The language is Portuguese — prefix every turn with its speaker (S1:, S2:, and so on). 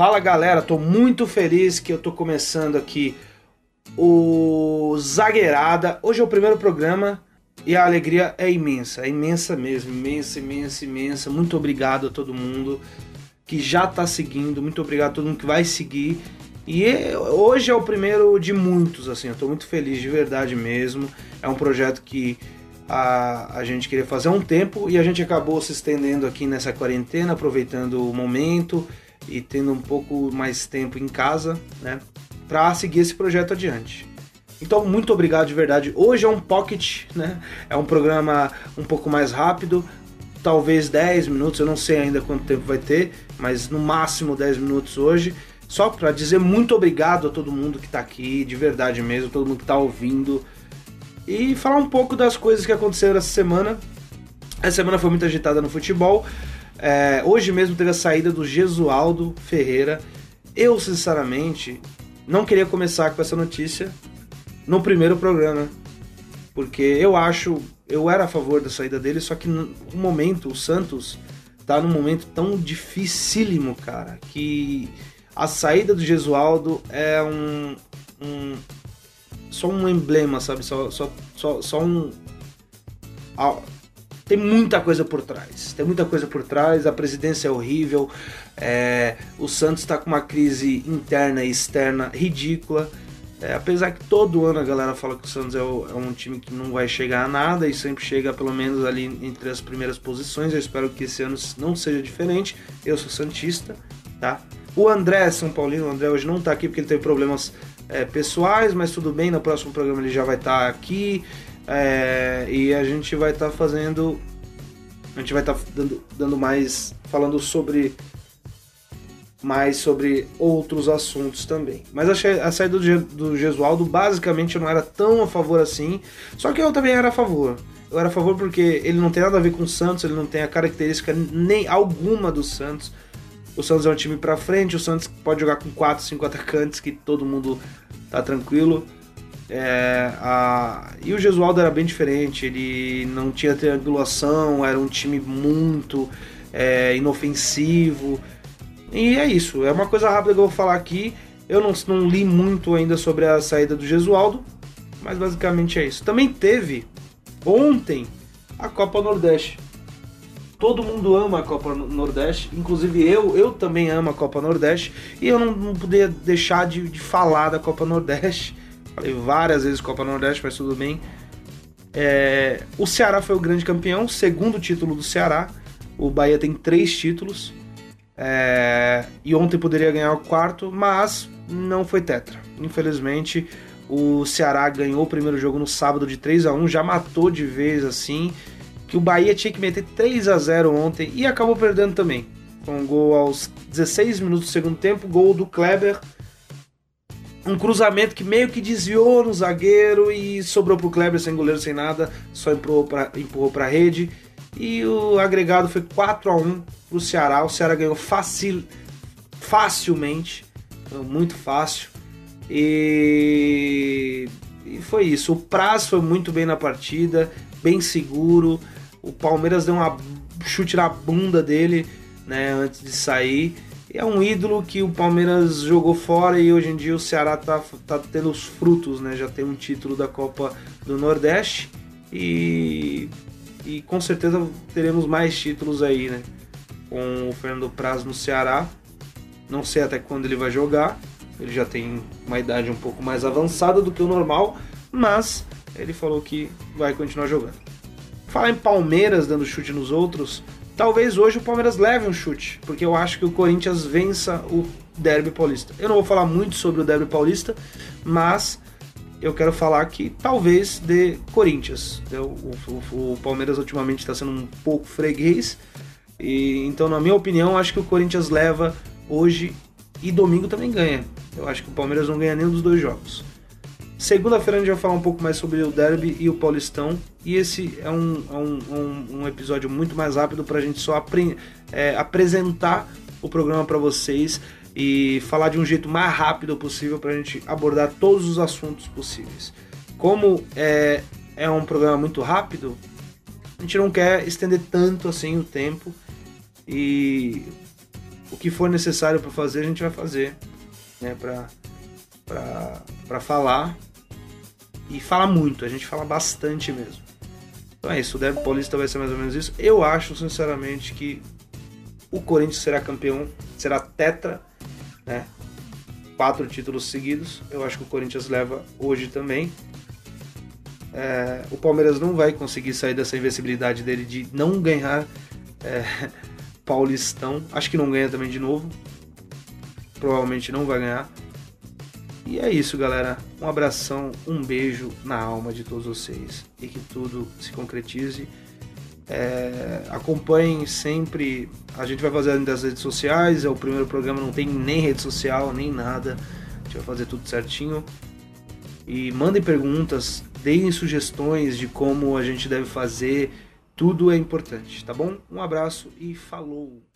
S1: Fala galera, tô muito feliz que eu tô começando aqui o Zagueirada. Hoje é o primeiro programa e a alegria é imensa, é imensa mesmo, imensa, imensa, imensa. Muito obrigado a todo mundo que já tá seguindo, muito obrigado a todo mundo que vai seguir. E é, hoje é o primeiro de muitos, assim, eu tô muito feliz de verdade mesmo. É um projeto que a, a gente queria fazer há um tempo e a gente acabou se estendendo aqui nessa quarentena, aproveitando o momento e tendo um pouco mais tempo em casa, né, para seguir esse projeto adiante. Então, muito obrigado de verdade. Hoje é um pocket, né? É um programa um pouco mais rápido, talvez 10 minutos, eu não sei ainda quanto tempo vai ter, mas no máximo 10 minutos hoje. Só para dizer muito obrigado a todo mundo que está aqui, de verdade mesmo, todo mundo que está ouvindo. E falar um pouco das coisas que aconteceram essa semana. Essa semana foi muito agitada no futebol. É, hoje mesmo teve a saída do Gesualdo Ferreira. Eu, sinceramente, não queria começar com essa notícia no primeiro programa. Porque eu acho, eu era a favor da saída dele, só que no momento, o Santos tá num momento tão dificílimo, cara, que a saída do Gesualdo é um, um só um emblema, sabe? Só, só, só, só um tem muita coisa por trás. Tem muita coisa por trás. A presidência é horrível. É, o Santos está com uma crise interna e externa ridícula. É, apesar que todo ano a galera fala que o Santos é, o, é, um time que não vai chegar a nada e sempre chega pelo menos ali entre as primeiras posições. Eu espero que esse ano não seja diferente. Eu sou Santista, tá? O André São Paulino, o André hoje não está aqui porque ele teve problemas é, pessoais, mas tudo bem. No próximo programa ele já vai estar tá aqui. É, e a gente vai estar tá fazendo. A gente vai estar tá dando, dando mais. falando sobre. Mais sobre outros assuntos também. Mas a, a saída do, do Gesualdo basicamente não era tão a favor assim. Só que eu também era a favor. Eu era a favor porque ele não tem nada a ver com o Santos, ele não tem a característica nem alguma do Santos. O Santos é um time para frente, o Santos pode jogar com 4, 5 atacantes que todo mundo tá tranquilo. É, a... E o Gesualdo era bem diferente, ele não tinha triangulação, era um time muito é, inofensivo. E é isso, é uma coisa rápida que eu vou falar aqui. Eu não, não li muito ainda sobre a saída do Gesualdo, mas basicamente é isso. Também teve ontem a Copa Nordeste. Todo mundo ama a Copa Nordeste, inclusive eu, eu também amo a Copa Nordeste, e eu não, não podia deixar de, de falar da Copa Nordeste Falei várias vezes Copa Nordeste, mas tudo bem. É, o Ceará foi o grande campeão, segundo título do Ceará. O Bahia tem três títulos. É, e ontem poderia ganhar o quarto, mas não foi tetra. Infelizmente, o Ceará ganhou o primeiro jogo no sábado de 3 a 1 já matou de vez assim. Que o Bahia tinha que meter 3 a 0 ontem e acabou perdendo também. Com um gol aos 16 minutos do segundo tempo, gol do Kleber um cruzamento que meio que desviou no zagueiro e sobrou pro Kleber sem goleiro, sem nada, só empurrou para empurrou a rede. E o agregado foi 4 a 1 pro Ceará. O Ceará ganhou facil, facilmente, muito fácil. E, e foi isso. O Praz foi muito bem na partida, bem seguro. O Palmeiras deu um chute na bunda dele, né, antes de sair é um ídolo que o Palmeiras jogou fora e hoje em dia o Ceará tá, tá tendo os frutos, né? Já tem um título da Copa do Nordeste e, e com certeza teremos mais títulos aí, né? Com o Fernando Praz no Ceará. Não sei até quando ele vai jogar. Ele já tem uma idade um pouco mais avançada do que o normal, mas ele falou que vai continuar jogando. Falar em Palmeiras dando chute nos outros, Talvez hoje o Palmeiras leve um chute, porque eu acho que o Corinthians vença o Derby Paulista. Eu não vou falar muito sobre o Derby Paulista, mas eu quero falar que talvez de Corinthians. O, o, o Palmeiras ultimamente está sendo um pouco freguês, e então, na minha opinião, acho que o Corinthians leva hoje e domingo também ganha. Eu acho que o Palmeiras não ganha nenhum dos dois jogos. Segunda-feira a gente vai falar um pouco mais sobre o Derby e o Paulistão. E esse é um, é um, um, um episódio muito mais rápido para a gente só é, apresentar o programa para vocês e falar de um jeito mais rápido possível para a gente abordar todos os assuntos possíveis. Como é, é um programa muito rápido, a gente não quer estender tanto assim o tempo e o que for necessário para fazer, a gente vai fazer, né? Pra, pra falar e fala muito, a gente fala bastante mesmo. Então é isso, o Derby Paulista vai ser mais ou menos isso. Eu acho, sinceramente, que o Corinthians será campeão, será tetra, né? Quatro títulos seguidos. Eu acho que o Corinthians leva hoje também. É, o Palmeiras não vai conseguir sair dessa invencibilidade dele de não ganhar é, Paulistão. Acho que não ganha também de novo. Provavelmente não vai ganhar. E é isso, galera. Um abração, um beijo na alma de todos vocês e que tudo se concretize. É, acompanhem sempre. A gente vai fazer das redes sociais. É o primeiro programa, não tem nem rede social, nem nada. A gente vai fazer tudo certinho. E mandem perguntas, deem sugestões de como a gente deve fazer. Tudo é importante, tá bom? Um abraço e falou!